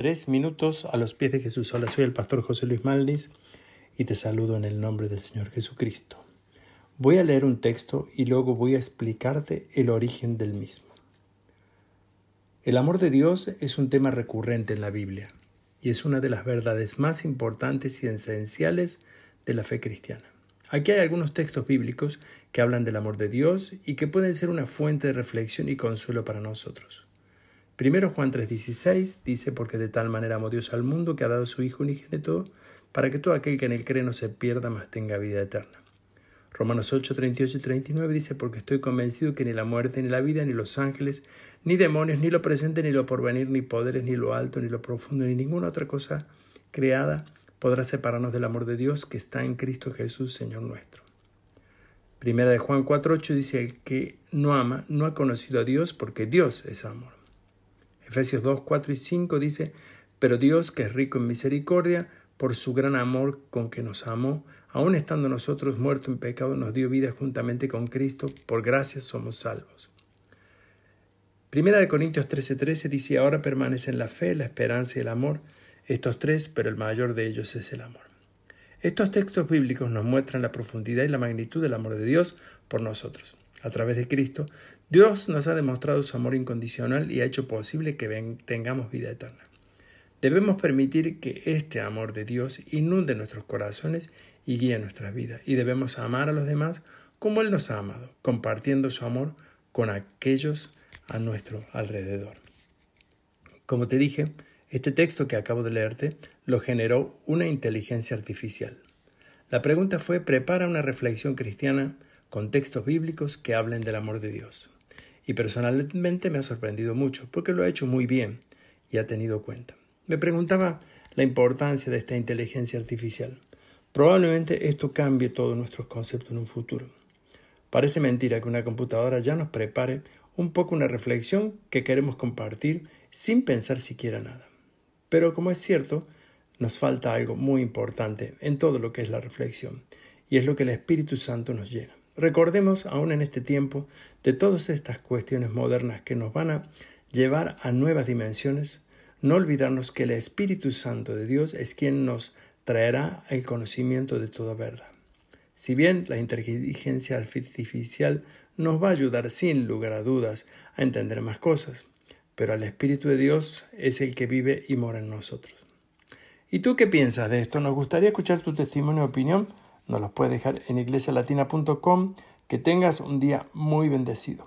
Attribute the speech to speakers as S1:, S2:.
S1: Tres minutos a los pies de Jesús. Hola, soy el pastor José Luis Maldis y te saludo en el nombre del Señor Jesucristo. Voy a leer un texto y luego voy a explicarte el origen del mismo. El amor de Dios es un tema recurrente en la Biblia y es una de las verdades más importantes y esenciales de la fe cristiana. Aquí hay algunos textos bíblicos que hablan del amor de Dios y que pueden ser una fuente de reflexión y consuelo para nosotros. Primero Juan 3:16 dice, porque de tal manera amó Dios al mundo que ha dado su Hijo unigénito para que todo aquel que en él cree no se pierda, mas tenga vida eterna. Romanos 8, 38 y 39 dice, porque estoy convencido que ni la muerte, ni la vida, ni los ángeles, ni demonios, ni lo presente, ni lo porvenir, ni poderes, ni lo alto, ni lo profundo, ni ninguna otra cosa creada podrá separarnos del amor de Dios que está en Cristo Jesús, Señor nuestro. Primera de Juan 4.8 dice, el que no ama no ha conocido a Dios porque Dios es amor. Efesios 2, 4 y 5 dice, pero Dios, que es rico en misericordia, por su gran amor con que nos amó, aun estando nosotros muertos en pecado, nos dio vida juntamente con Cristo, por gracia somos salvos. Primera de Corintios 13:13 13 dice, ahora permanecen la fe, la esperanza y el amor, estos tres, pero el mayor de ellos es el amor. Estos textos bíblicos nos muestran la profundidad y la magnitud del amor de Dios por nosotros. A través de Cristo, Dios nos ha demostrado su amor incondicional y ha hecho posible que tengamos vida eterna. Debemos permitir que este amor de Dios inunde nuestros corazones y guíe nuestras vidas, y debemos amar a los demás como Él nos ha amado, compartiendo su amor con aquellos a nuestro alrededor. Como te dije, este texto que acabo de leerte lo generó una inteligencia artificial. La pregunta fue, prepara una reflexión cristiana con textos bíblicos que hablen del amor de Dios. Y personalmente me ha sorprendido mucho porque lo ha hecho muy bien y ha tenido cuenta. Me preguntaba la importancia de esta inteligencia artificial. Probablemente esto cambie todos nuestros conceptos en un futuro. Parece mentira que una computadora ya nos prepare un poco una reflexión que queremos compartir sin pensar siquiera nada. Pero como es cierto, nos falta algo muy importante en todo lo que es la reflexión, y es lo que el Espíritu Santo nos llena. Recordemos aún en este tiempo de todas estas cuestiones modernas que nos van a llevar a nuevas dimensiones, no olvidarnos que el Espíritu Santo de Dios es quien nos traerá el conocimiento de toda verdad. Si bien la inteligencia artificial nos va a ayudar sin lugar a dudas a entender más cosas, pero el Espíritu de Dios es el que vive y mora en nosotros. ¿Y tú qué piensas de esto? Nos gustaría escuchar tu testimonio o opinión nos los puedes dejar en iglesialatina.com. Que tengas un día muy bendecido.